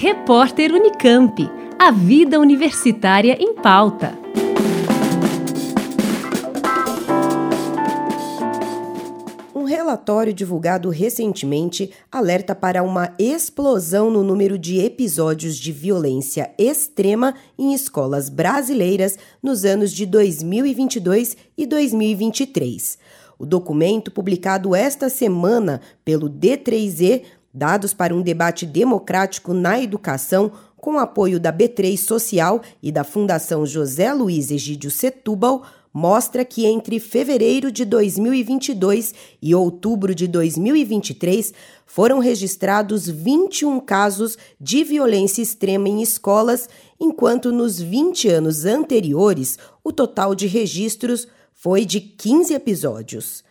Repórter Unicamp. A vida universitária em pauta. Um relatório divulgado recentemente alerta para uma explosão no número de episódios de violência extrema em escolas brasileiras nos anos de 2022 e 2023. O documento, publicado esta semana pelo D3E, Dados para um debate democrático na educação, com apoio da B3 Social e da Fundação José Luiz Egídio Setúbal, mostra que entre fevereiro de 2022 e outubro de 2023 foram registrados 21 casos de violência extrema em escolas, enquanto nos 20 anos anteriores o total de registros foi de 15 episódios.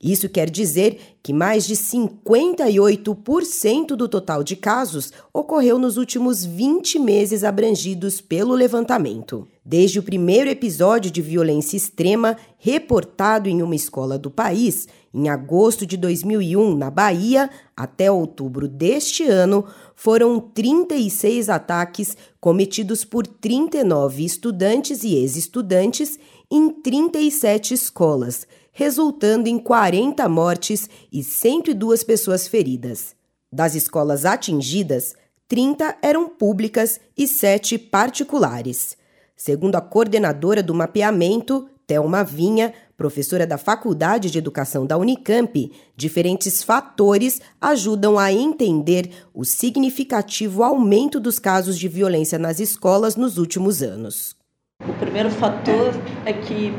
Isso quer dizer que mais de 58% do total de casos ocorreu nos últimos 20 meses abrangidos pelo levantamento. Desde o primeiro episódio de violência extrema reportado em uma escola do país, em agosto de 2001, na Bahia, até outubro deste ano, foram 36 ataques cometidos por 39 estudantes e ex-estudantes em 37 escolas resultando em 40 mortes e 102 pessoas feridas. Das escolas atingidas, 30 eram públicas e 7 particulares. Segundo a coordenadora do mapeamento, Thelma Vinha, professora da Faculdade de Educação da Unicamp, diferentes fatores ajudam a entender o significativo aumento dos casos de violência nas escolas nos últimos anos. O primeiro fator é que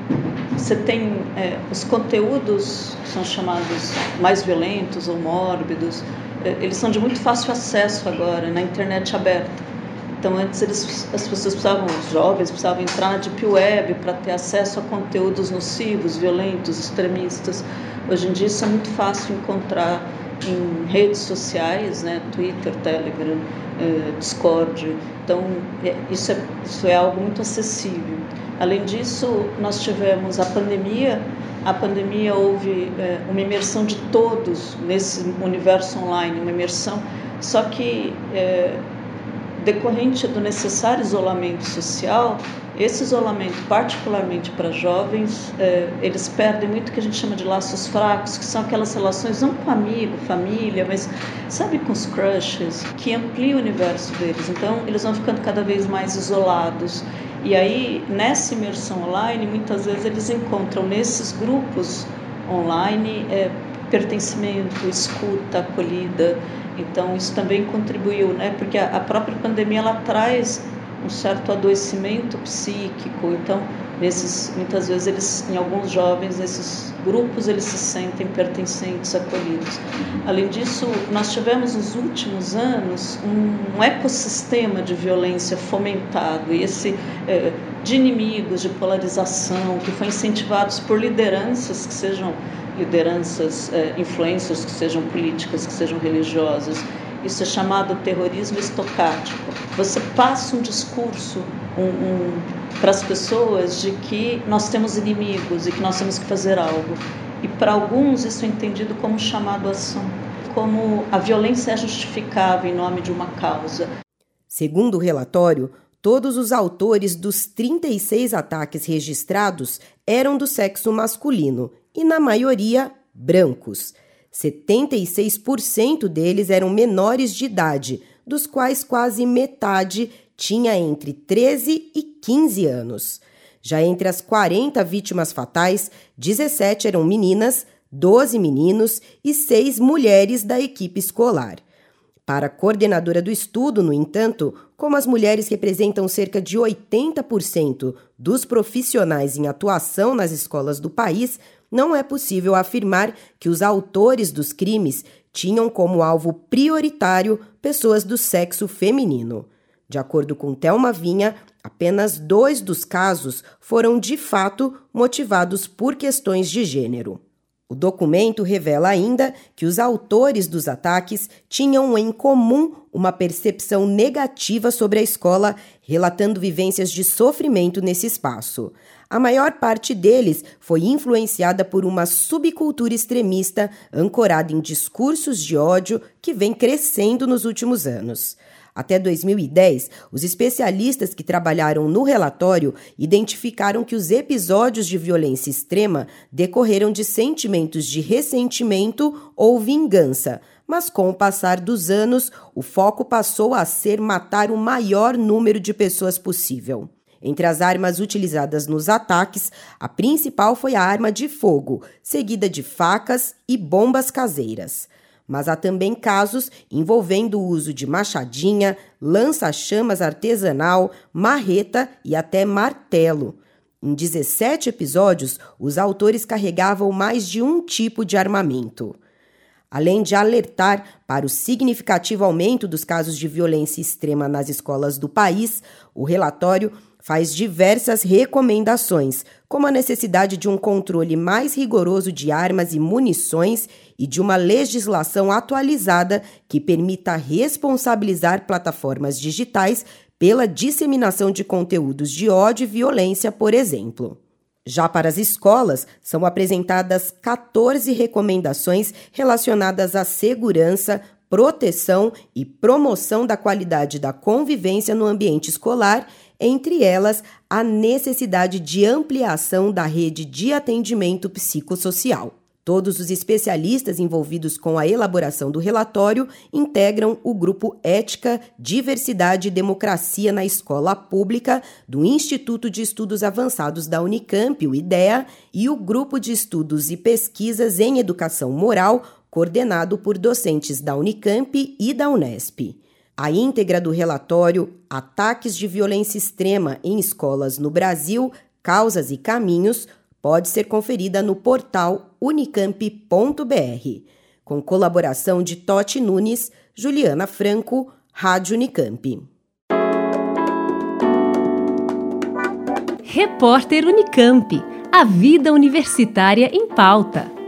você tem é, os conteúdos que são chamados mais violentos ou mórbidos, é, eles são de muito fácil acesso agora na internet aberta. Então antes eles, as pessoas precisavam, os jovens precisavam entrar na deep web para ter acesso a conteúdos nocivos, violentos, extremistas. Hoje em dia isso é muito fácil encontrar em redes sociais, né, Twitter, Telegram, eh, Discord. Então, é, isso é, isso é algo muito acessível. Além disso, nós tivemos a pandemia. A pandemia houve é, uma imersão de todos nesse universo online, uma imersão. Só que é, decorrente do necessário isolamento social, esse isolamento, particularmente para jovens, é, eles perdem muito o que a gente chama de laços fracos, que são aquelas relações não com amigo, família, mas sabe com os crushes, que ampliam o universo deles. Então, eles vão ficando cada vez mais isolados. E aí, nessa imersão online, muitas vezes eles encontram nesses grupos online é, pertencimento, escuta, acolhida. Então, isso também contribuiu, né? Porque a, a própria pandemia ela traz um certo adoecimento psíquico. Então, nesses, muitas vezes eles, em alguns jovens, nesses grupos, eles se sentem pertencentes, acolhidos. Além disso, nós tivemos nos últimos anos um, um ecossistema de violência fomentado, e esse é, de inimigos, de polarização, que foi incentivados por lideranças que sejam lideranças, é, influências que sejam políticas, que sejam religiosas isso é chamado terrorismo estocástico. Você passa um discurso um, um, para as pessoas de que nós temos inimigos e que nós temos que fazer algo. E para alguns isso é entendido como chamado ação, como a violência é justificável em nome de uma causa. Segundo o relatório, todos os autores dos 36 ataques registrados eram do sexo masculino e, na maioria, brancos. 76% deles eram menores de idade, dos quais quase metade tinha entre 13 e 15 anos. Já entre as 40 vítimas fatais, 17 eram meninas, 12 meninos e 6 mulheres da equipe escolar. Para a coordenadora do estudo, no entanto, como as mulheres representam cerca de 80% dos profissionais em atuação nas escolas do país, não é possível afirmar que os autores dos crimes tinham como alvo prioritário pessoas do sexo feminino. De acordo com Thelma Vinha, apenas dois dos casos foram de fato motivados por questões de gênero. O documento revela ainda que os autores dos ataques tinham em comum uma percepção negativa sobre a escola, relatando vivências de sofrimento nesse espaço. A maior parte deles foi influenciada por uma subcultura extremista ancorada em discursos de ódio que vem crescendo nos últimos anos. Até 2010, os especialistas que trabalharam no relatório identificaram que os episódios de violência extrema decorreram de sentimentos de ressentimento ou vingança, mas com o passar dos anos, o foco passou a ser matar o maior número de pessoas possível. Entre as armas utilizadas nos ataques, a principal foi a arma de fogo, seguida de facas e bombas caseiras mas há também casos envolvendo o uso de machadinha, lança-chamas artesanal, marreta e até martelo. Em 17 episódios, os autores carregavam mais de um tipo de armamento. Além de alertar para o significativo aumento dos casos de violência extrema nas escolas do país, o relatório faz diversas recomendações, como a necessidade de um controle mais rigoroso de armas e munições e de uma legislação atualizada que permita responsabilizar plataformas digitais pela disseminação de conteúdos de ódio e violência, por exemplo. Já para as escolas, são apresentadas 14 recomendações relacionadas à segurança, proteção e promoção da qualidade da convivência no ambiente escolar, entre elas a necessidade de ampliação da rede de atendimento psicossocial. Todos os especialistas envolvidos com a elaboração do relatório integram o grupo Ética, Diversidade e Democracia na Escola Pública do Instituto de Estudos Avançados da Unicamp, o IDEA, e o grupo de estudos e pesquisas em educação moral, coordenado por docentes da Unicamp e da Unesp. A íntegra do relatório Ataques de Violência Extrema em Escolas no Brasil, Causas e Caminhos pode ser conferida no portal unicamp.br, com colaboração de Totti Nunes, Juliana Franco, Rádio Unicamp. Repórter Unicamp. A vida universitária em pauta.